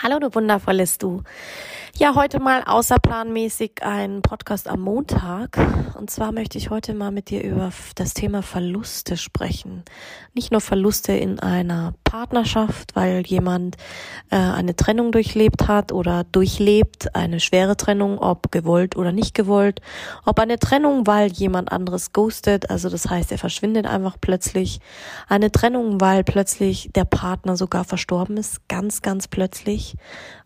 Hallo, du wundervolles Du. Ja, heute mal außerplanmäßig ein Podcast am Montag. Und zwar möchte ich heute mal mit dir über das Thema Verluste sprechen. Nicht nur Verluste in einer Partnerschaft, weil jemand äh, eine Trennung durchlebt hat oder durchlebt, eine schwere Trennung, ob gewollt oder nicht gewollt. Ob eine Trennung, weil jemand anderes ghostet, also das heißt, er verschwindet einfach plötzlich. Eine Trennung, weil plötzlich der Partner sogar verstorben ist, ganz, ganz plötzlich.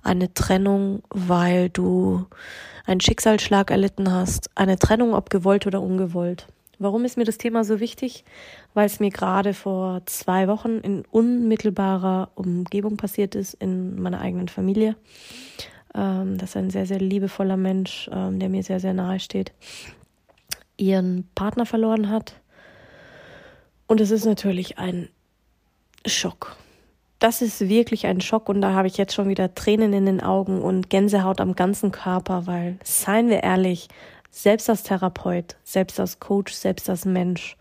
Eine Trennung, weil weil du einen Schicksalsschlag erlitten hast, eine Trennung, ob gewollt oder ungewollt. Warum ist mir das Thema so wichtig? Weil es mir gerade vor zwei Wochen in unmittelbarer Umgebung passiert ist, in meiner eigenen Familie. Ähm, das ist ein sehr, sehr liebevoller Mensch, ähm, der mir sehr, sehr nahe steht, ihren Partner verloren hat. Und es ist natürlich ein Schock das ist wirklich ein Schock und da habe ich jetzt schon wieder Tränen in den Augen und Gänsehaut am ganzen Körper, weil, seien wir ehrlich, selbst als Therapeut, selbst als Coach, selbst als Mensch,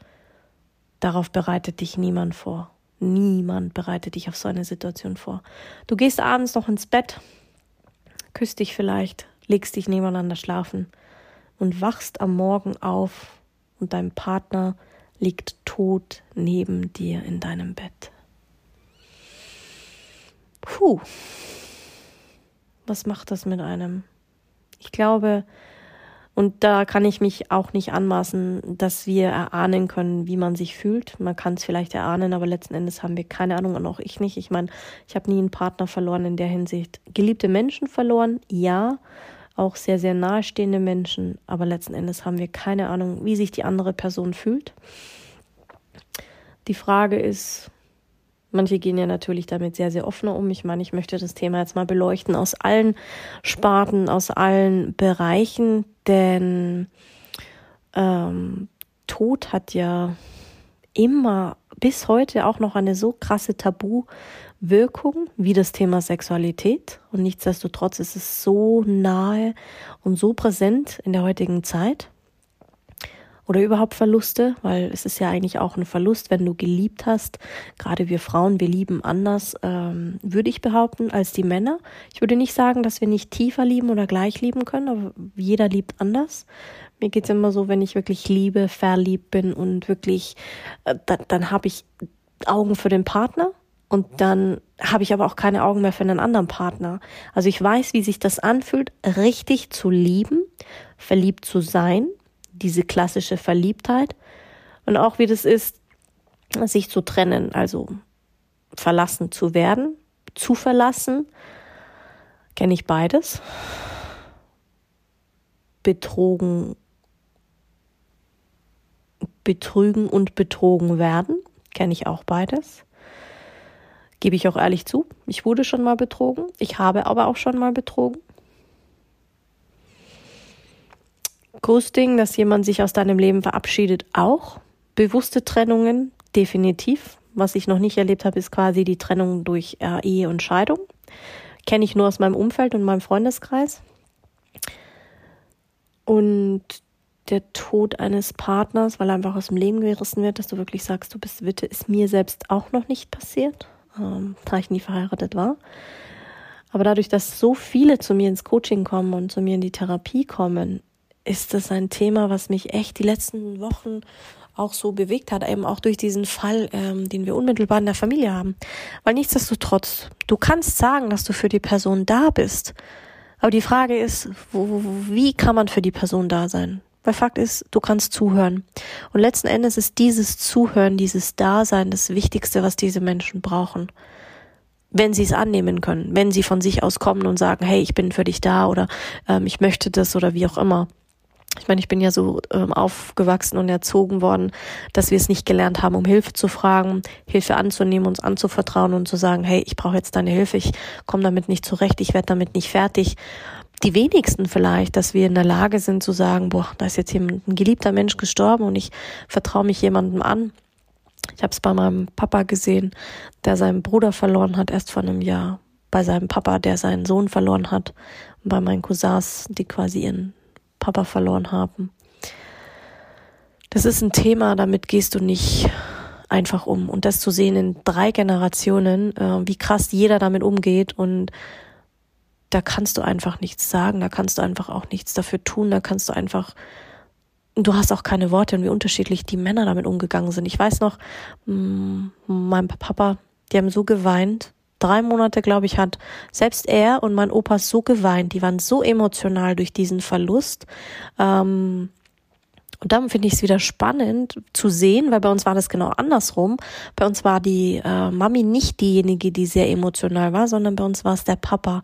darauf bereitet dich niemand vor. Niemand bereitet dich auf so eine Situation vor. Du gehst abends noch ins Bett, küsst dich vielleicht, legst dich nebeneinander schlafen und wachst am Morgen auf und dein Partner liegt tot neben dir in deinem Bett. Puh. Was macht das mit einem? Ich glaube, und da kann ich mich auch nicht anmaßen, dass wir erahnen können, wie man sich fühlt. Man kann es vielleicht erahnen, aber letzten Endes haben wir keine Ahnung und auch ich nicht. Ich meine, ich habe nie einen Partner verloren in der Hinsicht. Geliebte Menschen verloren, ja, auch sehr, sehr nahestehende Menschen, aber letzten Endes haben wir keine Ahnung, wie sich die andere Person fühlt. Die Frage ist, Manche gehen ja natürlich damit sehr, sehr offener um. Ich meine, ich möchte das Thema jetzt mal beleuchten aus allen Sparten, aus allen Bereichen, denn ähm, Tod hat ja immer bis heute auch noch eine so krasse Tabuwirkung wie das Thema Sexualität. Und nichtsdestotrotz ist es so nahe und so präsent in der heutigen Zeit oder überhaupt Verluste, weil es ist ja eigentlich auch ein Verlust, wenn du geliebt hast. Gerade wir Frauen, wir lieben anders, ähm, würde ich behaupten, als die Männer. Ich würde nicht sagen, dass wir nicht tiefer lieben oder gleich lieben können, aber jeder liebt anders. Mir geht's immer so, wenn ich wirklich liebe, verliebt bin und wirklich, äh, dann, dann habe ich Augen für den Partner und dann habe ich aber auch keine Augen mehr für einen anderen Partner. Also ich weiß, wie sich das anfühlt, richtig zu lieben, verliebt zu sein diese klassische Verliebtheit und auch wie das ist, sich zu trennen, also verlassen zu werden, zu verlassen, kenne ich beides. Betrogen, betrügen und betrogen werden, kenne ich auch beides. Gebe ich auch ehrlich zu, ich wurde schon mal betrogen, ich habe aber auch schon mal betrogen. Ghosting, dass jemand sich aus deinem Leben verabschiedet, auch. Bewusste Trennungen, definitiv. Was ich noch nicht erlebt habe, ist quasi die Trennung durch äh, Ehe und Scheidung. Kenne ich nur aus meinem Umfeld und meinem Freundeskreis. Und der Tod eines Partners, weil er einfach aus dem Leben gerissen wird, dass du wirklich sagst, du bist Witte, ist mir selbst auch noch nicht passiert, ähm, da ich nie verheiratet war. Aber dadurch, dass so viele zu mir ins Coaching kommen und zu mir in die Therapie kommen, ist das ein Thema, was mich echt die letzten Wochen auch so bewegt hat, eben auch durch diesen Fall, ähm, den wir unmittelbar in der Familie haben. Weil nichtsdestotrotz, du kannst sagen, dass du für die Person da bist. Aber die Frage ist, wo, wo, wie kann man für die Person da sein? Weil Fakt ist, du kannst zuhören. Und letzten Endes ist dieses Zuhören, dieses Dasein das Wichtigste, was diese Menschen brauchen. Wenn sie es annehmen können, wenn sie von sich aus kommen und sagen, hey, ich bin für dich da oder ähm, ich möchte das oder wie auch immer ich meine, ich bin ja so ähm, aufgewachsen und erzogen worden, dass wir es nicht gelernt haben, um Hilfe zu fragen, Hilfe anzunehmen, uns anzuvertrauen und zu sagen, hey, ich brauche jetzt deine Hilfe, ich komme damit nicht zurecht, ich werde damit nicht fertig. die wenigsten vielleicht, dass wir in der Lage sind zu sagen, boah, da ist jetzt jemand, ein geliebter Mensch gestorben und ich vertraue mich jemandem an. Ich habe es bei meinem Papa gesehen, der seinen Bruder verloren hat, erst vor einem Jahr. Bei seinem Papa, der seinen Sohn verloren hat. Und bei meinen Cousins, die quasi ihren Papa verloren haben. Das ist ein Thema, damit gehst du nicht einfach um. Und das zu sehen in drei Generationen, äh, wie krass jeder damit umgeht und da kannst du einfach nichts sagen, da kannst du einfach auch nichts dafür tun, da kannst du einfach, du hast auch keine Worte und wie unterschiedlich die Männer damit umgegangen sind. Ich weiß noch, mm, mein Papa, die haben so geweint, drei Monate, glaube ich, hat selbst er und mein Opa so geweint, die waren so emotional durch diesen Verlust. Ähm, und dann finde ich es wieder spannend zu sehen, weil bei uns war das genau andersrum. Bei uns war die äh, Mami nicht diejenige, die sehr emotional war, sondern bei uns war es der Papa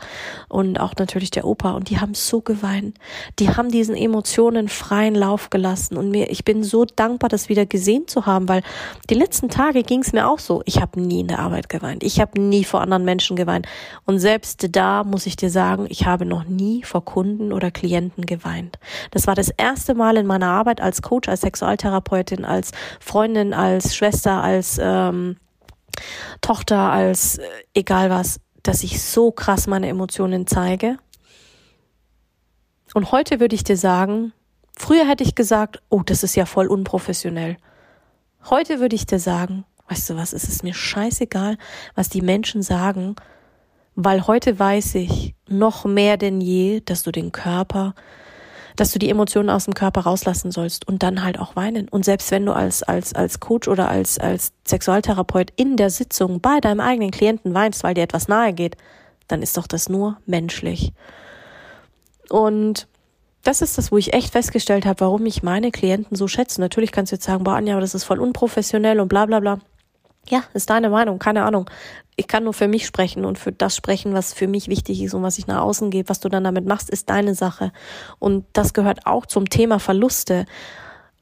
und auch natürlich der Opa. Und die haben so geweint. Die haben diesen Emotionen freien Lauf gelassen. Und mir, ich bin so dankbar, das wieder gesehen zu haben, weil die letzten Tage ging es mir auch so. Ich habe nie in der Arbeit geweint. Ich habe nie vor anderen Menschen geweint. Und selbst da muss ich dir sagen, ich habe noch nie vor Kunden oder Klienten geweint. Das war das erste Mal in meiner Arbeit als Coach, als Sexualtherapeutin, als Freundin, als Schwester, als ähm, Tochter, als äh, egal was, dass ich so krass meine Emotionen zeige. Und heute würde ich dir sagen, früher hätte ich gesagt, oh, das ist ja voll unprofessionell. Heute würde ich dir sagen, weißt du was, es ist mir scheißegal, was die Menschen sagen, weil heute weiß ich noch mehr denn je, dass du den Körper dass du die Emotionen aus dem Körper rauslassen sollst und dann halt auch weinen. Und selbst wenn du als, als, als Coach oder als, als Sexualtherapeut in der Sitzung bei deinem eigenen Klienten weinst, weil dir etwas nahe geht, dann ist doch das nur menschlich. Und das ist das, wo ich echt festgestellt habe, warum ich meine Klienten so schätze. Natürlich kannst du jetzt sagen, boah, Anja, aber das ist voll unprofessionell und bla bla bla. Ja, ist deine Meinung, keine Ahnung. Ich kann nur für mich sprechen und für das sprechen, was für mich wichtig ist und was ich nach außen gebe. Was du dann damit machst, ist deine Sache. Und das gehört auch zum Thema Verluste.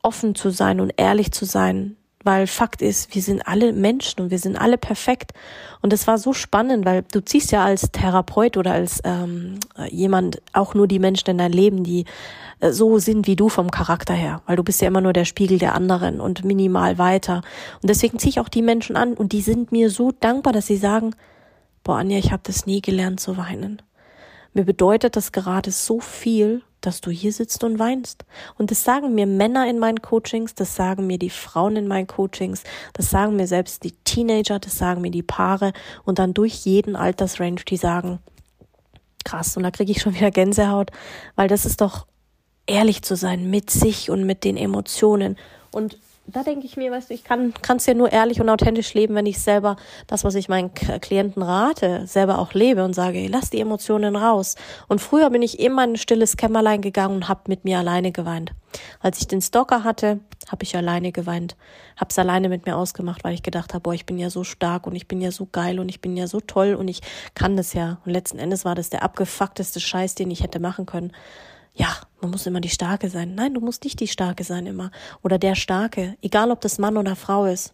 Offen zu sein und ehrlich zu sein, weil Fakt ist, wir sind alle Menschen und wir sind alle perfekt. Und es war so spannend, weil du ziehst ja als Therapeut oder als ähm, jemand auch nur die Menschen in dein Leben, die äh, so sind wie du vom Charakter her, weil du bist ja immer nur der Spiegel der anderen und minimal weiter. Und deswegen ziehe ich auch die Menschen an und die sind mir so dankbar, dass sie sagen, boah Anja, ich habe das nie gelernt zu weinen. Mir bedeutet das gerade so viel dass du hier sitzt und weinst. Und das sagen mir Männer in meinen Coachings, das sagen mir die Frauen in meinen Coachings, das sagen mir selbst die Teenager, das sagen mir die Paare und dann durch jeden Altersrange, die sagen, krass, und da kriege ich schon wieder Gänsehaut, weil das ist doch ehrlich zu sein mit sich und mit den Emotionen. Und da denke ich mir, weißt du, ich kann es ja nur ehrlich und authentisch leben, wenn ich selber das, was ich meinen Klienten rate, selber auch lebe und sage, lass die Emotionen raus. Und früher bin ich immer in ein stilles Kämmerlein gegangen und habe mit mir alleine geweint. Als ich den Stalker hatte, habe ich alleine geweint, habe es alleine mit mir ausgemacht, weil ich gedacht habe, boah, ich bin ja so stark und ich bin ja so geil und ich bin ja so toll und ich kann das ja. Und letzten Endes war das der abgefuckteste Scheiß, den ich hätte machen können ja, man muss immer die Starke sein. Nein, du musst nicht die Starke sein immer. Oder der Starke. Egal, ob das Mann oder Frau ist.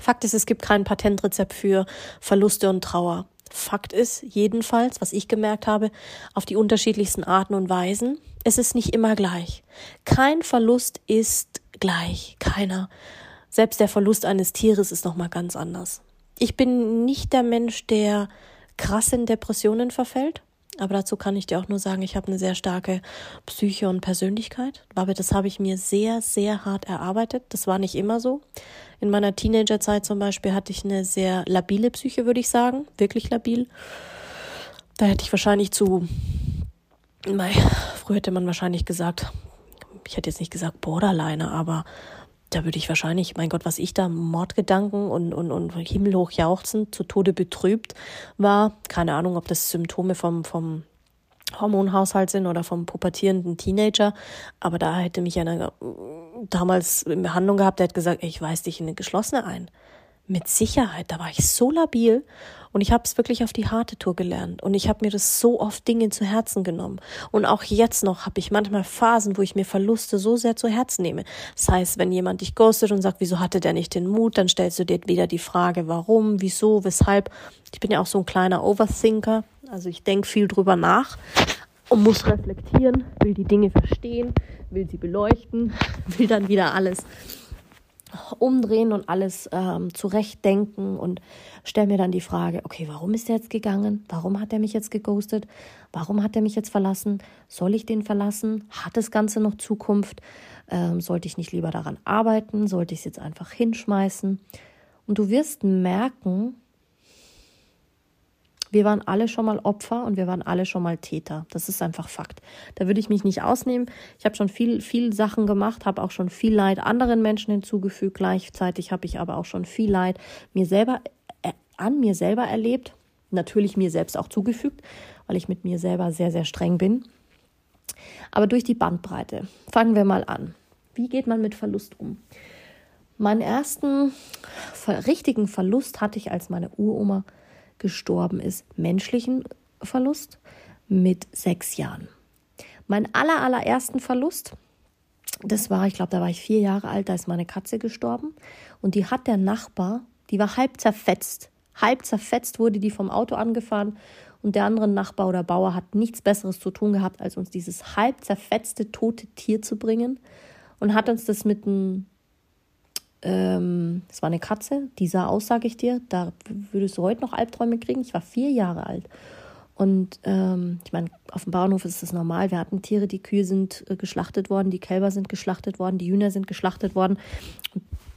Fakt ist, es gibt kein Patentrezept für Verluste und Trauer. Fakt ist jedenfalls, was ich gemerkt habe, auf die unterschiedlichsten Arten und Weisen, es ist nicht immer gleich. Kein Verlust ist gleich. Keiner. Selbst der Verlust eines Tieres ist nochmal ganz anders. Ich bin nicht der Mensch, der krass in Depressionen verfällt. Aber dazu kann ich dir auch nur sagen, ich habe eine sehr starke Psyche und Persönlichkeit. Aber das habe ich mir sehr, sehr hart erarbeitet. Das war nicht immer so. In meiner Teenagerzeit zum Beispiel hatte ich eine sehr labile Psyche, würde ich sagen. Wirklich labil. Da hätte ich wahrscheinlich zu, mei, früher hätte man wahrscheinlich gesagt, ich hätte jetzt nicht gesagt Borderline, aber da würde ich wahrscheinlich, mein Gott, was ich da Mordgedanken und, und, und himmelhoch jauchzend zu Tode betrübt war. Keine Ahnung, ob das Symptome vom, vom Hormonhaushalt sind oder vom pubertierenden Teenager. Aber da hätte mich einer damals in Behandlung gehabt, der hat gesagt, ich weise dich in eine geschlossene ein. Mit Sicherheit, da war ich so labil und ich habe es wirklich auf die harte Tour gelernt. Und ich habe mir das so oft Dinge zu Herzen genommen. Und auch jetzt noch habe ich manchmal Phasen, wo ich mir Verluste so sehr zu Herzen nehme. Das heißt, wenn jemand dich ghostet und sagt, wieso hatte der nicht den Mut, dann stellst du dir wieder die Frage, warum, wieso, weshalb. Ich bin ja auch so ein kleiner Overthinker. Also ich denke viel drüber nach. und muss reflektieren, will die Dinge verstehen, will sie beleuchten, will dann wieder alles umdrehen und alles ähm, zurechtdenken und stelle mir dann die Frage, okay, warum ist er jetzt gegangen? Warum hat er mich jetzt geghostet? Warum hat er mich jetzt verlassen? Soll ich den verlassen? Hat das Ganze noch Zukunft? Ähm, sollte ich nicht lieber daran arbeiten? Sollte ich es jetzt einfach hinschmeißen? Und du wirst merken, wir waren alle schon mal Opfer und wir waren alle schon mal Täter. Das ist einfach Fakt. Da würde ich mich nicht ausnehmen. Ich habe schon viel, viel Sachen gemacht, habe auch schon viel Leid anderen Menschen hinzugefügt. Gleichzeitig habe ich aber auch schon viel Leid mir selber, äh, an mir selber erlebt. Natürlich mir selbst auch zugefügt, weil ich mit mir selber sehr, sehr streng bin. Aber durch die Bandbreite. Fangen wir mal an. Wie geht man mit Verlust um? Meinen ersten richtigen Verlust hatte ich, als meine Uroma gestorben ist, menschlichen Verlust mit sechs Jahren. Mein aller, Verlust, das war, ich glaube, da war ich vier Jahre alt, da ist meine Katze gestorben und die hat der Nachbar, die war halb zerfetzt, halb zerfetzt wurde die vom Auto angefahren und der andere Nachbar oder Bauer hat nichts Besseres zu tun gehabt, als uns dieses halb zerfetzte tote Tier zu bringen und hat uns das mit einem ähm, es war eine Katze, die sah aus, sage ich dir, da würdest du heute noch Albträume kriegen. Ich war vier Jahre alt. Und ähm, ich meine, auf dem Bauernhof ist das normal. Wir hatten Tiere, die Kühe sind äh, geschlachtet worden, die Kälber sind geschlachtet worden, die Hühner sind geschlachtet worden.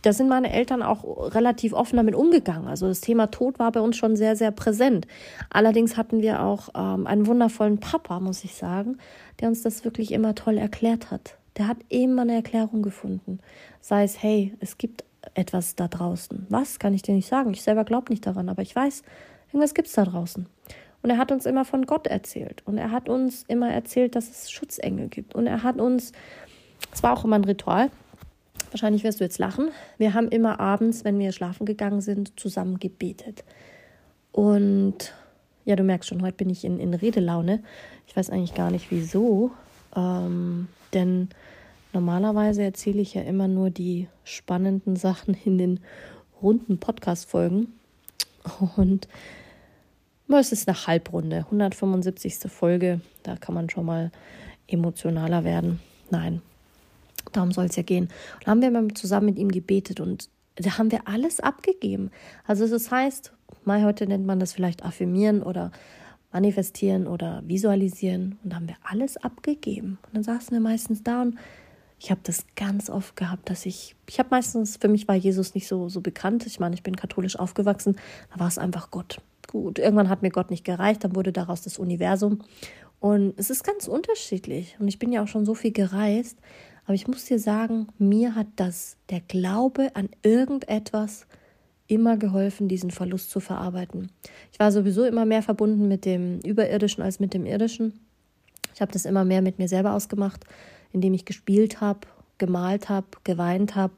Da sind meine Eltern auch relativ offen damit umgegangen. Also das Thema Tod war bei uns schon sehr, sehr präsent. Allerdings hatten wir auch ähm, einen wundervollen Papa, muss ich sagen, der uns das wirklich immer toll erklärt hat. Der hat immer eine Erklärung gefunden. Sei es, hey, es gibt etwas da draußen. Was kann ich dir nicht sagen? Ich selber glaube nicht daran, aber ich weiß, irgendwas gibt es da draußen. Und er hat uns immer von Gott erzählt. Und er hat uns immer erzählt, dass es Schutzengel gibt. Und er hat uns, es war auch immer ein Ritual, wahrscheinlich wirst du jetzt lachen, wir haben immer abends, wenn wir schlafen gegangen sind, zusammen gebetet. Und ja, du merkst schon, heute bin ich in, in Redelaune. Ich weiß eigentlich gar nicht wieso. Ähm, denn normalerweise erzähle ich ja immer nur die spannenden Sachen in den runden Podcast-Folgen. Und es ist eine Halbrunde, 175. Folge. Da kann man schon mal emotionaler werden. Nein, darum soll es ja gehen. Da haben wir mal zusammen mit ihm gebetet und da haben wir alles abgegeben. Also das heißt, mal heute nennt man das vielleicht affirmieren oder manifestieren oder visualisieren und haben wir alles abgegeben. Und dann saßen wir meistens da und ich habe das ganz oft gehabt, dass ich, ich habe meistens, für mich war Jesus nicht so, so bekannt. Ich meine, ich bin katholisch aufgewachsen, da war es einfach Gott. Gut, irgendwann hat mir Gott nicht gereicht, dann wurde daraus das Universum. Und es ist ganz unterschiedlich. Und ich bin ja auch schon so viel gereist. Aber ich muss dir sagen, mir hat das, der Glaube an irgendetwas, immer geholfen, diesen Verlust zu verarbeiten. Ich war sowieso immer mehr verbunden mit dem Überirdischen als mit dem Irdischen. Ich habe das immer mehr mit mir selber ausgemacht, indem ich gespielt habe, gemalt habe, geweint habe,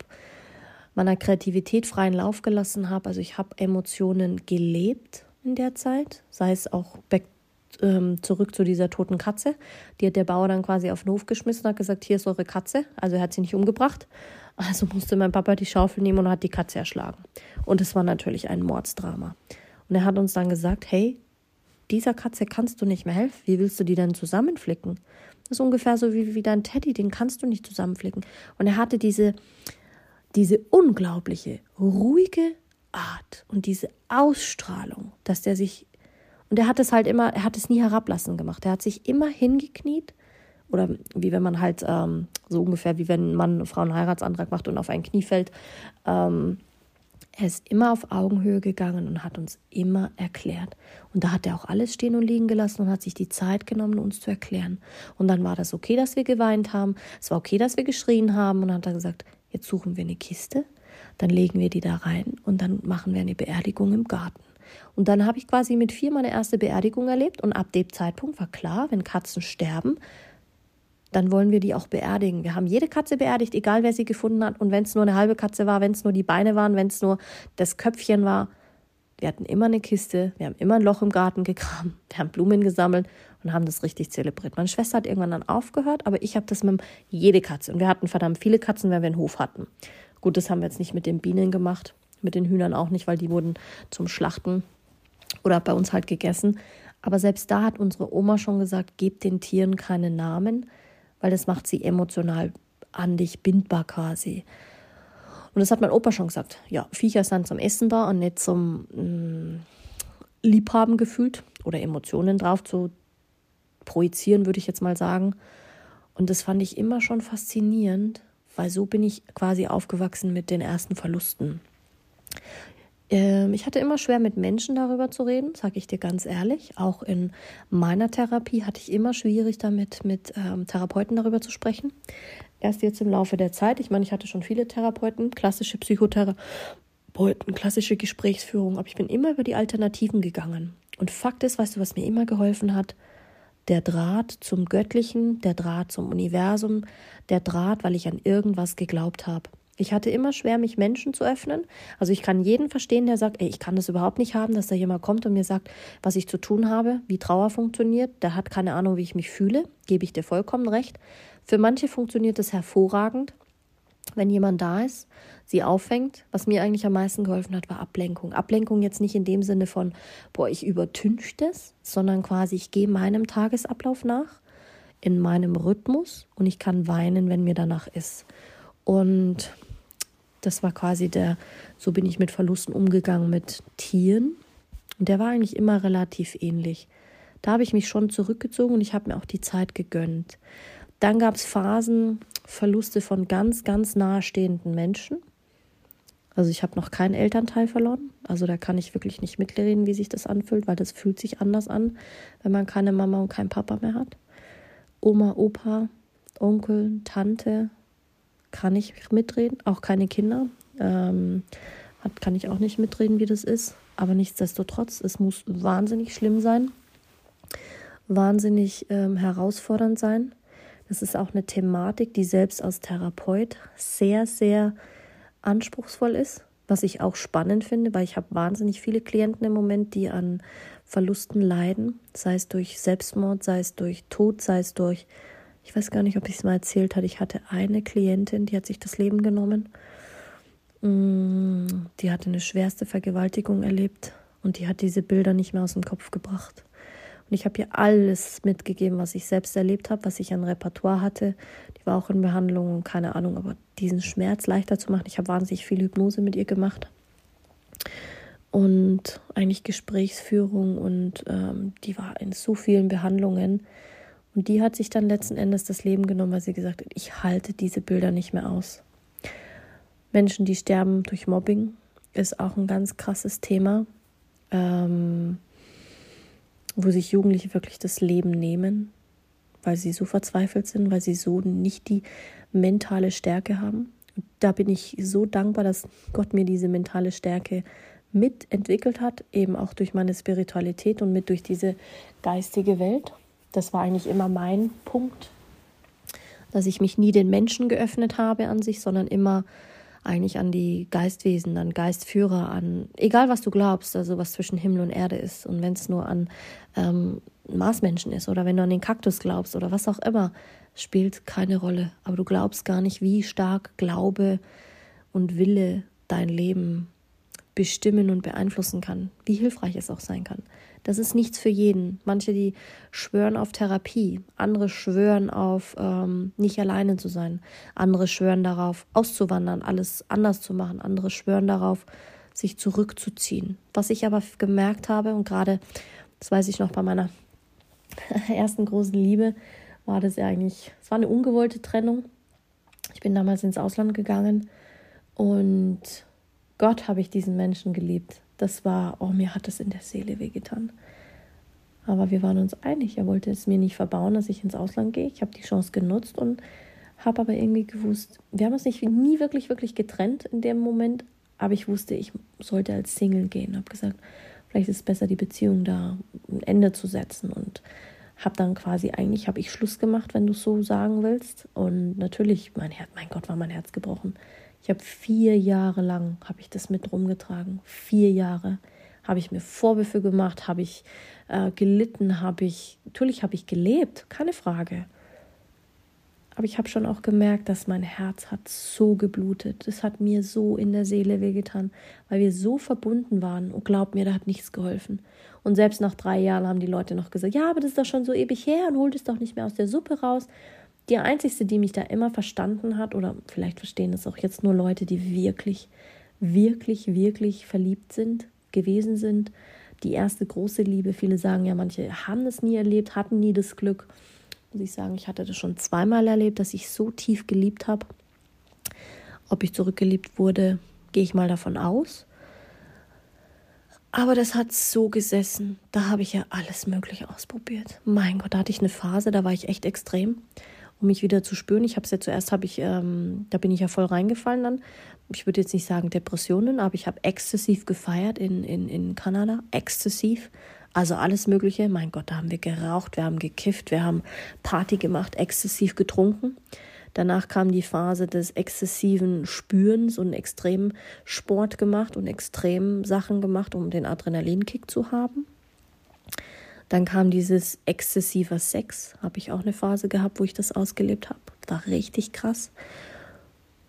meiner Kreativität freien Lauf gelassen habe. Also ich habe Emotionen gelebt in der Zeit, sei es auch back, ähm, zurück zu dieser toten Katze. Die hat der Bauer dann quasi auf den Hof geschmissen und hat gesagt, hier ist eure Katze. Also er hat sie nicht umgebracht, also musste mein Papa die Schaufel nehmen und hat die Katze erschlagen. Und es war natürlich ein Mordsdrama. Und er hat uns dann gesagt, hey, dieser Katze kannst du nicht mehr helfen. Wie willst du die denn zusammenflicken? Das ist ungefähr so wie, wie dein Teddy, den kannst du nicht zusammenflicken. Und er hatte diese, diese unglaubliche, ruhige Art und diese Ausstrahlung, dass der sich, und er hat es halt immer, er hat es nie herablassen gemacht. Er hat sich immer hingekniet oder wie wenn man halt ähm, so ungefähr wie wenn Mann Frau einen Heiratsantrag macht und auf ein Knie fällt. Ähm, er ist immer auf Augenhöhe gegangen und hat uns immer erklärt. Und da hat er auch alles stehen und liegen gelassen und hat sich die Zeit genommen, uns zu erklären. Und dann war das okay, dass wir geweint haben. Es war okay, dass wir geschrien haben. Und dann hat er gesagt, jetzt suchen wir eine Kiste, dann legen wir die da rein und dann machen wir eine Beerdigung im Garten. Und dann habe ich quasi mit vier meine erste Beerdigung erlebt. Und ab dem Zeitpunkt war klar, wenn Katzen sterben, dann wollen wir die auch beerdigen. Wir haben jede Katze beerdigt, egal wer sie gefunden hat. Und wenn es nur eine halbe Katze war, wenn es nur die Beine waren, wenn es nur das Köpfchen war. Wir hatten immer eine Kiste, wir haben immer ein Loch im Garten gekramt, wir haben Blumen gesammelt und haben das richtig zelebriert. Meine Schwester hat irgendwann dann aufgehört, aber ich habe das mit jede Katze. Und wir hatten verdammt viele Katzen, wenn wir einen Hof hatten. Gut, das haben wir jetzt nicht mit den Bienen gemacht, mit den Hühnern auch nicht, weil die wurden zum Schlachten oder bei uns halt gegessen. Aber selbst da hat unsere Oma schon gesagt, gebt den Tieren keine Namen, weil das macht sie emotional an dich bindbar quasi. Und das hat mein Opa schon gesagt. Ja, Viecher sind zum Essen da und nicht zum mh, mm, Liebhaben gefühlt oder Emotionen drauf zu projizieren, würde ich jetzt mal sagen. Und das fand ich immer schon faszinierend, weil so bin ich quasi aufgewachsen mit den ersten Verlusten. Ähm, ich hatte immer schwer mit Menschen darüber zu reden, sage ich dir ganz ehrlich. Auch in meiner Therapie hatte ich immer schwierig damit, mit ähm, Therapeuten darüber zu sprechen. Erst jetzt im Laufe der Zeit. Ich meine, ich hatte schon viele Therapeuten, klassische Psychotherapeuten, klassische Gesprächsführung, aber ich bin immer über die Alternativen gegangen. Und Fakt ist, weißt du, was mir immer geholfen hat? Der Draht zum Göttlichen, der Draht zum Universum, der Draht, weil ich an irgendwas geglaubt habe. Ich hatte immer schwer, mich Menschen zu öffnen. Also ich kann jeden verstehen, der sagt, ey, ich kann das überhaupt nicht haben, dass da jemand kommt und mir sagt, was ich zu tun habe, wie Trauer funktioniert. Der hat keine Ahnung, wie ich mich fühle. Gebe ich dir vollkommen recht. Für manche funktioniert es hervorragend, wenn jemand da ist, sie auffängt. Was mir eigentlich am meisten geholfen hat, war Ablenkung. Ablenkung jetzt nicht in dem Sinne von, boah, ich übertünchte es, sondern quasi, ich gehe meinem Tagesablauf nach, in meinem Rhythmus und ich kann weinen, wenn mir danach ist. Und das war quasi der, so bin ich mit Verlusten umgegangen mit Tieren. Und der war eigentlich immer relativ ähnlich. Da habe ich mich schon zurückgezogen und ich habe mir auch die Zeit gegönnt. Dann gab es Phasen, Verluste von ganz, ganz nahestehenden Menschen. Also ich habe noch keinen Elternteil verloren. Also da kann ich wirklich nicht mitreden, wie sich das anfühlt, weil das fühlt sich anders an, wenn man keine Mama und keinen Papa mehr hat. Oma, Opa, Onkel, Tante, kann ich mitreden, auch keine Kinder. Ähm, kann ich auch nicht mitreden, wie das ist. Aber nichtsdestotrotz, es muss wahnsinnig schlimm sein, wahnsinnig ähm, herausfordernd sein. Das ist auch eine Thematik, die selbst als Therapeut sehr, sehr anspruchsvoll ist, was ich auch spannend finde, weil ich habe wahnsinnig viele Klienten im Moment, die an Verlusten leiden, sei es durch Selbstmord, sei es durch Tod, sei es durch ich weiß gar nicht, ob ich es mal erzählt hatte. Ich hatte eine Klientin, die hat sich das Leben genommen. Mm, die hatte eine schwerste Vergewaltigung erlebt und die hat diese Bilder nicht mehr aus dem Kopf gebracht. Und ich habe ihr alles mitgegeben, was ich selbst erlebt habe, was ich an Repertoire hatte. Die war auch in Behandlung und keine Ahnung, aber diesen Schmerz leichter zu machen. Ich habe wahnsinnig viel Hypnose mit ihr gemacht und eigentlich Gesprächsführung und ähm, die war in so vielen Behandlungen und die hat sich dann letzten Endes das Leben genommen, weil sie gesagt hat, ich halte diese Bilder nicht mehr aus. Menschen, die sterben durch Mobbing, ist auch ein ganz krasses Thema, ähm, wo sich Jugendliche wirklich das Leben nehmen, weil sie so verzweifelt sind, weil sie so nicht die mentale Stärke haben. Und da bin ich so dankbar, dass Gott mir diese mentale Stärke mitentwickelt hat, eben auch durch meine Spiritualität und mit durch diese geistige Welt. Das war eigentlich immer mein Punkt, dass ich mich nie den Menschen geöffnet habe an sich, sondern immer eigentlich an die Geistwesen, an Geistführer, an egal was du glaubst, also was zwischen Himmel und Erde ist. Und wenn es nur an ähm, Marsmenschen ist oder wenn du an den Kaktus glaubst oder was auch immer, spielt keine Rolle. Aber du glaubst gar nicht, wie stark Glaube und Wille dein Leben bestimmen und beeinflussen kann, wie hilfreich es auch sein kann. Das ist nichts für jeden. Manche, die schwören auf Therapie, andere schwören auf ähm, nicht alleine zu sein, andere schwören darauf, auszuwandern, alles anders zu machen, andere schwören darauf, sich zurückzuziehen. Was ich aber gemerkt habe, und gerade, das weiß ich noch bei meiner ersten großen Liebe, war das eigentlich, es war eine ungewollte Trennung. Ich bin damals ins Ausland gegangen und Gott habe ich diesen Menschen geliebt das war, oh, mir hat das in der Seele wehgetan. Aber wir waren uns einig. Er wollte es mir nicht verbauen, dass ich ins Ausland gehe. Ich habe die Chance genutzt und habe aber irgendwie gewusst, wir haben uns nicht nie wirklich, wirklich getrennt in dem Moment. Aber ich wusste, ich sollte als Single gehen. Habe gesagt, vielleicht ist es besser, die Beziehung da ein Ende zu setzen. Und habe dann quasi, eigentlich habe ich Schluss gemacht, wenn du es so sagen willst. Und natürlich, mein Herz, mein Gott, war mein Herz gebrochen. Ich habe vier Jahre lang habe ich das mit rumgetragen. Vier Jahre habe ich mir Vorwürfe gemacht, habe ich äh, gelitten, habe ich natürlich habe ich gelebt, keine Frage. Aber ich habe schon auch gemerkt, dass mein Herz hat so geblutet. Es hat mir so in der Seele wehgetan, weil wir so verbunden waren. Und glaub mir, da hat nichts geholfen. Und selbst nach drei Jahren haben die Leute noch gesagt, ja, aber das ist doch schon so ewig her und holt es doch nicht mehr aus der Suppe raus. Die einzigste, die mich da immer verstanden hat, oder vielleicht verstehen es auch jetzt nur Leute, die wirklich, wirklich, wirklich verliebt sind, gewesen sind. Die erste große Liebe. Viele sagen ja, manche haben es nie erlebt, hatten nie das Glück muss ich sagen, ich hatte das schon zweimal erlebt, dass ich so tief geliebt habe. Ob ich zurückgeliebt wurde, gehe ich mal davon aus. Aber das hat so gesessen. Da habe ich ja alles Mögliche ausprobiert. Mein Gott, da hatte ich eine Phase, da war ich echt extrem, um mich wieder zu spüren. Ich habe es ja zuerst, habe ich, ähm, da bin ich ja voll reingefallen dann. Ich würde jetzt nicht sagen Depressionen, aber ich habe exzessiv gefeiert in, in, in Kanada. Exzessiv. Also alles Mögliche. Mein Gott, da haben wir geraucht, wir haben gekifft, wir haben Party gemacht, exzessiv getrunken. Danach kam die Phase des exzessiven Spürens und extremen Sport gemacht und extremen Sachen gemacht, um den Adrenalinkick zu haben. Dann kam dieses exzessiver Sex, habe ich auch eine Phase gehabt, wo ich das ausgelebt habe. War richtig krass.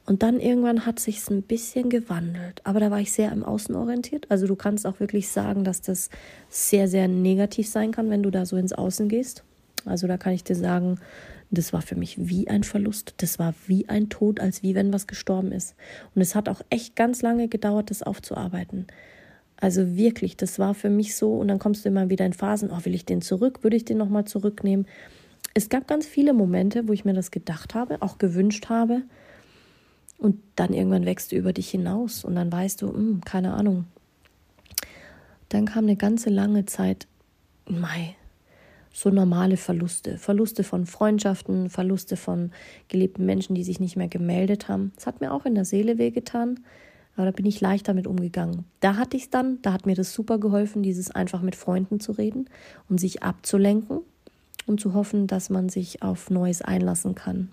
Und dann irgendwann hat sich ein bisschen gewandelt. Aber da war ich sehr im Außen orientiert. Also du kannst auch wirklich sagen, dass das sehr, sehr negativ sein kann, wenn du da so ins Außen gehst. Also da kann ich dir sagen, das war für mich wie ein Verlust. Das war wie ein Tod, als wie wenn was gestorben ist. Und es hat auch echt ganz lange gedauert, das aufzuarbeiten. Also wirklich, das war für mich so. Und dann kommst du immer wieder in Phasen, oh, will ich den zurück? Würde ich den nochmal zurücknehmen? Es gab ganz viele Momente, wo ich mir das gedacht habe, auch gewünscht habe. Und dann irgendwann wächst du über dich hinaus und dann weißt du, mh, hm, keine Ahnung. Dann kam eine ganze lange Zeit, Mai, so normale Verluste. Verluste von Freundschaften, Verluste von geliebten Menschen, die sich nicht mehr gemeldet haben. Das hat mir auch in der Seele wehgetan, aber da bin ich leicht damit umgegangen. Da hatte ich es dann, da hat mir das super geholfen, dieses einfach mit Freunden zu reden und sich abzulenken und zu hoffen, dass man sich auf Neues einlassen kann.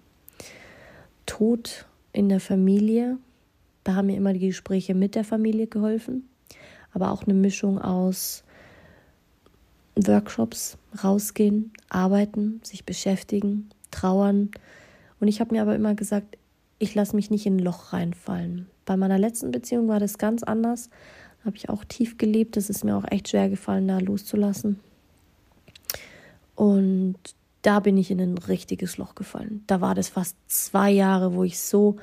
Tod in der Familie. Da haben mir immer die Gespräche mit der Familie geholfen. Aber auch eine Mischung aus Workshops, rausgehen, arbeiten, sich beschäftigen, trauern. Und ich habe mir aber immer gesagt, ich lasse mich nicht in ein Loch reinfallen. Bei meiner letzten Beziehung war das ganz anders. Da habe ich auch tief gelebt. Es ist mir auch echt schwer gefallen, da loszulassen. Und da bin ich in ein richtiges Loch gefallen. Da war das fast zwei Jahre, wo ich so,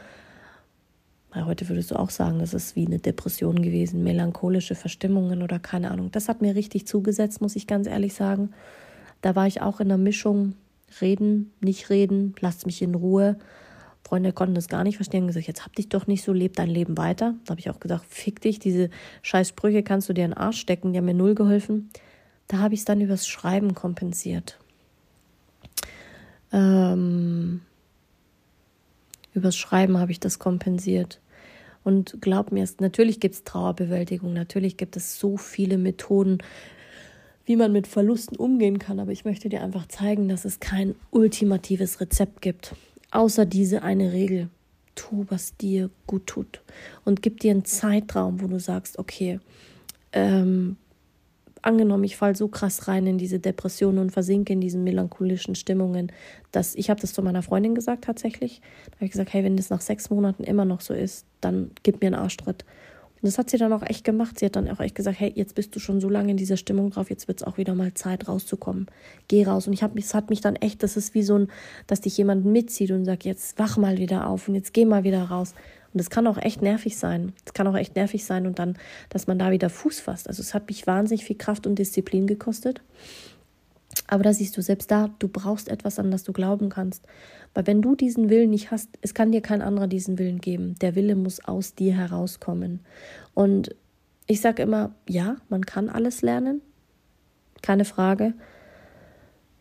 heute würdest du auch sagen, das ist wie eine Depression gewesen, melancholische Verstimmungen oder keine Ahnung. Das hat mir richtig zugesetzt, muss ich ganz ehrlich sagen. Da war ich auch in der Mischung, reden, nicht reden, lasst mich in Ruhe. Freunde konnten das gar nicht verstehen, gesagt, jetzt hab dich doch nicht so, leb dein Leben weiter. Da habe ich auch gesagt, fick dich, diese scheiß Sprüche kannst du dir in den Arsch stecken, die haben mir null geholfen. Da habe ich es dann übers Schreiben kompensiert. Ähm, übers Schreiben habe ich das kompensiert. Und glaub mir, natürlich gibt es Trauerbewältigung, natürlich gibt es so viele Methoden, wie man mit Verlusten umgehen kann. Aber ich möchte dir einfach zeigen, dass es kein ultimatives Rezept gibt, außer diese eine Regel. Tu, was dir gut tut. Und gib dir einen Zeitraum, wo du sagst, okay, ähm, angenommen, ich falle so krass rein in diese Depression und versinke in diesen melancholischen Stimmungen, dass ich habe das zu meiner Freundin gesagt tatsächlich. Da habe ich gesagt, hey, wenn das nach sechs Monaten immer noch so ist, dann gib mir einen Arschtritt. Und das hat sie dann auch echt gemacht. Sie hat dann auch echt gesagt, hey, jetzt bist du schon so lange in dieser Stimmung drauf, jetzt wird es auch wieder mal Zeit rauszukommen. Geh raus. Und ich habe es hat mich dann echt, das ist wie so ein, dass dich jemand mitzieht und sagt, jetzt wach mal wieder auf und jetzt geh mal wieder raus. Und das kann auch echt nervig sein. Es kann auch echt nervig sein und dann, dass man da wieder Fuß fasst. Also es hat mich wahnsinnig viel Kraft und Disziplin gekostet. Aber da siehst du selbst da, du brauchst etwas, an das du glauben kannst. Weil wenn du diesen Willen nicht hast, es kann dir kein anderer diesen Willen geben. Der Wille muss aus dir herauskommen. Und ich sage immer, ja, man kann alles lernen. Keine Frage.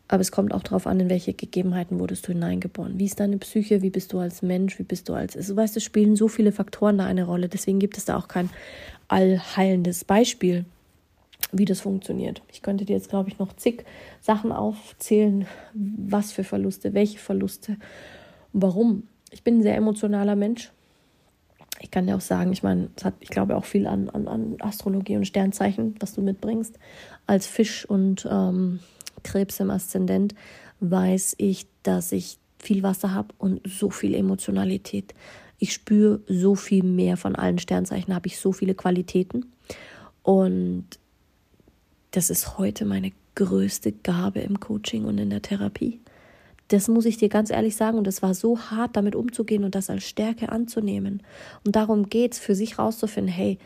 Aber es kommt auch darauf an, in welche Gegebenheiten wurdest du hineingeboren. Wie ist deine Psyche? Wie bist du als Mensch? Wie bist du als. Also, weißt du, es spielen so viele Faktoren da eine Rolle. Deswegen gibt es da auch kein allheilendes Beispiel, wie das funktioniert. Ich könnte dir jetzt, glaube ich, noch zig Sachen aufzählen, was für Verluste, welche Verluste warum. Ich bin ein sehr emotionaler Mensch. Ich kann dir auch sagen, ich meine, es hat, ich glaube, auch viel an, an, an Astrologie und Sternzeichen, was du mitbringst, als Fisch und ähm, Krebs im Aszendent, weiß ich, dass ich viel Wasser habe und so viel Emotionalität. Ich spüre so viel mehr von allen Sternzeichen, habe ich so viele Qualitäten. Und das ist heute meine größte Gabe im Coaching und in der Therapie. Das muss ich dir ganz ehrlich sagen. Und es war so hart, damit umzugehen und das als Stärke anzunehmen. Und darum geht es, für sich rauszufinden, hey,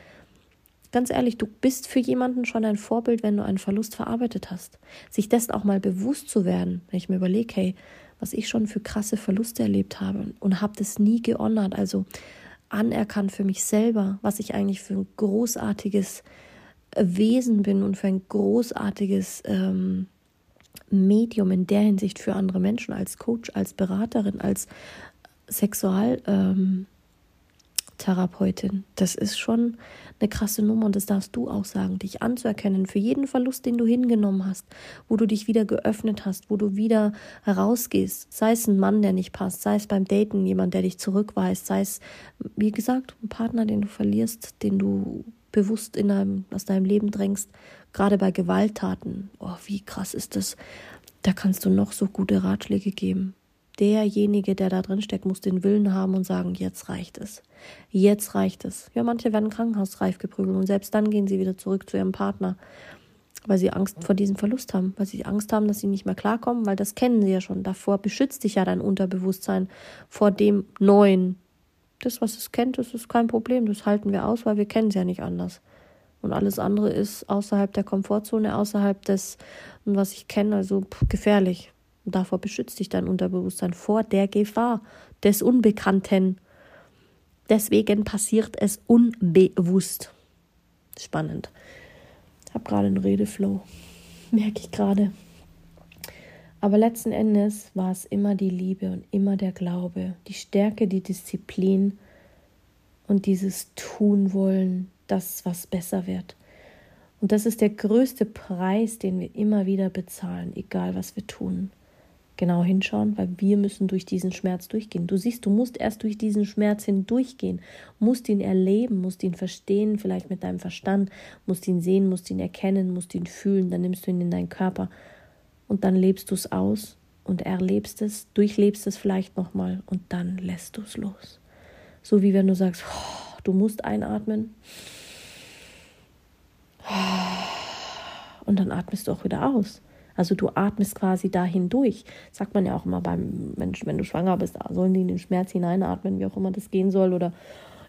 ganz ehrlich, du bist für jemanden schon ein Vorbild, wenn du einen Verlust verarbeitet hast. Sich dessen auch mal bewusst zu werden, wenn ich mir überlege, hey, was ich schon für krasse Verluste erlebt habe und habe das nie geonnert, also anerkannt für mich selber, was ich eigentlich für ein großartiges Wesen bin und für ein großartiges ähm, Medium in der Hinsicht für andere Menschen, als Coach, als Beraterin, als Sexualtherapeutin. Ähm, das ist schon eine krasse Nummer und das darfst du auch sagen, dich anzuerkennen für jeden Verlust, den du hingenommen hast, wo du dich wieder geöffnet hast, wo du wieder herausgehst, sei es ein Mann, der nicht passt, sei es beim Daten jemand, der dich zurückweist, sei es, wie gesagt, ein Partner, den du verlierst, den du bewusst in einem, aus deinem Leben drängst, gerade bei Gewalttaten, oh, wie krass ist das? Da kannst du noch so gute Ratschläge geben. Derjenige, der da drin steckt, muss den Willen haben und sagen, jetzt reicht es. Jetzt reicht es. Ja, manche werden krankenhausreif geprügelt und selbst dann gehen sie wieder zurück zu ihrem Partner, weil sie Angst vor diesem Verlust haben, weil sie Angst haben, dass sie nicht mehr klarkommen, weil das kennen sie ja schon. Davor beschützt dich ja dein Unterbewusstsein vor dem Neuen, das, was es kennt, das ist kein Problem. Das halten wir aus, weil wir kennen es ja nicht anders. Und alles andere ist außerhalb der Komfortzone, außerhalb des, was ich kenne, also gefährlich. Und davor beschützt dich dein Unterbewusstsein vor der Gefahr des Unbekannten. Deswegen passiert es unbewusst. Spannend. Ich habe gerade einen Redeflow. Merke ich gerade. Aber letzten Endes war es immer die Liebe und immer der Glaube, die Stärke, die Disziplin und dieses Tun wollen, das was besser wird. Und das ist der größte Preis, den wir immer wieder bezahlen, egal was wir tun. Genau hinschauen, weil wir müssen durch diesen Schmerz durchgehen. Du siehst, du musst erst durch diesen Schmerz hindurchgehen, musst ihn erleben, musst ihn verstehen, vielleicht mit deinem Verstand, musst ihn sehen, musst ihn erkennen, musst ihn fühlen, dann nimmst du ihn in deinen Körper und dann lebst du es aus und erlebst es, durchlebst es vielleicht nochmal und dann lässt du es los. So wie wenn du sagst, oh, du musst einatmen und dann atmest du auch wieder aus. Also du atmest quasi dahin durch. Sagt man ja auch immer beim Menschen, wenn du schwanger bist, sollen die in den Schmerz hineinatmen, wie auch immer das gehen soll oder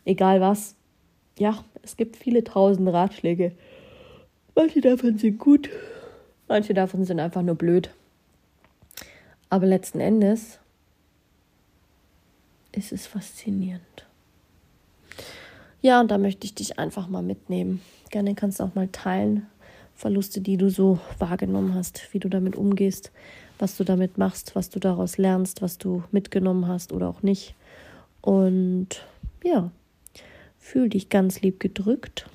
egal was. Ja, es gibt viele tausend Ratschläge. Manche davon sind gut, Manche davon sind einfach nur blöd. Aber letzten Endes ist es faszinierend. Ja, und da möchte ich dich einfach mal mitnehmen. Gerne kannst du auch mal teilen, Verluste, die du so wahrgenommen hast, wie du damit umgehst, was du damit machst, was du daraus lernst, was du mitgenommen hast oder auch nicht. Und ja, fühl dich ganz lieb gedrückt.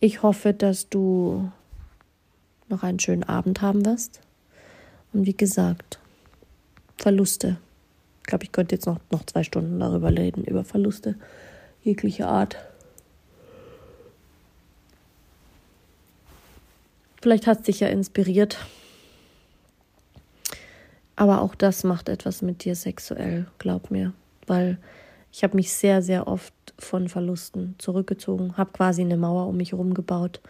Ich hoffe, dass du noch einen schönen Abend haben wirst. Und wie gesagt, Verluste. Ich glaube, ich könnte jetzt noch, noch zwei Stunden darüber reden, über Verluste jeglicher Art. Vielleicht hat es dich ja inspiriert. Aber auch das macht etwas mit dir sexuell, glaub mir. Weil ich habe mich sehr, sehr oft von Verlusten zurückgezogen, habe quasi eine Mauer um mich herum gebaut,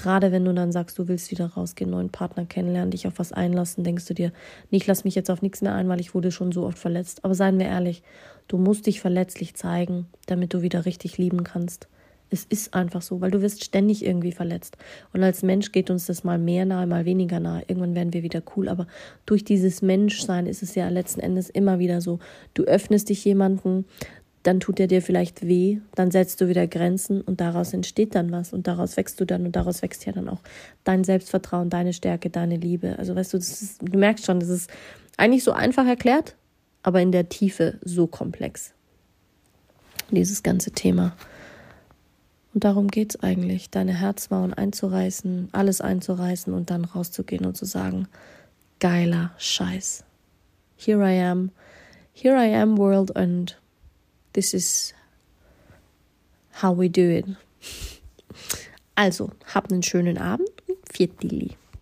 Gerade wenn du dann sagst, du willst wieder rausgehen, neuen Partner kennenlernen, dich auf was einlassen, denkst du dir, ich lass mich jetzt auf nichts mehr ein, weil ich wurde schon so oft verletzt. Aber seien wir ehrlich, du musst dich verletzlich zeigen, damit du wieder richtig lieben kannst. Es ist einfach so, weil du wirst ständig irgendwie verletzt. Und als Mensch geht uns das mal mehr nahe, mal weniger nahe. Irgendwann werden wir wieder cool. Aber durch dieses Menschsein ist es ja letzten Endes immer wieder so. Du öffnest dich jemanden, dann tut er dir vielleicht weh, dann setzt du wieder Grenzen und daraus entsteht dann was und daraus wächst du dann und daraus wächst ja dann auch dein Selbstvertrauen, deine Stärke, deine Liebe. Also weißt du, ist, du merkst schon, das ist eigentlich so einfach erklärt, aber in der Tiefe so komplex. Dieses ganze Thema. Und darum geht es eigentlich, deine Herzmauern einzureißen, alles einzureißen und dann rauszugehen und zu sagen, geiler Scheiß. Here I am, here I am world and This is how we do it. Also, habt einen schönen Abend und Viertili.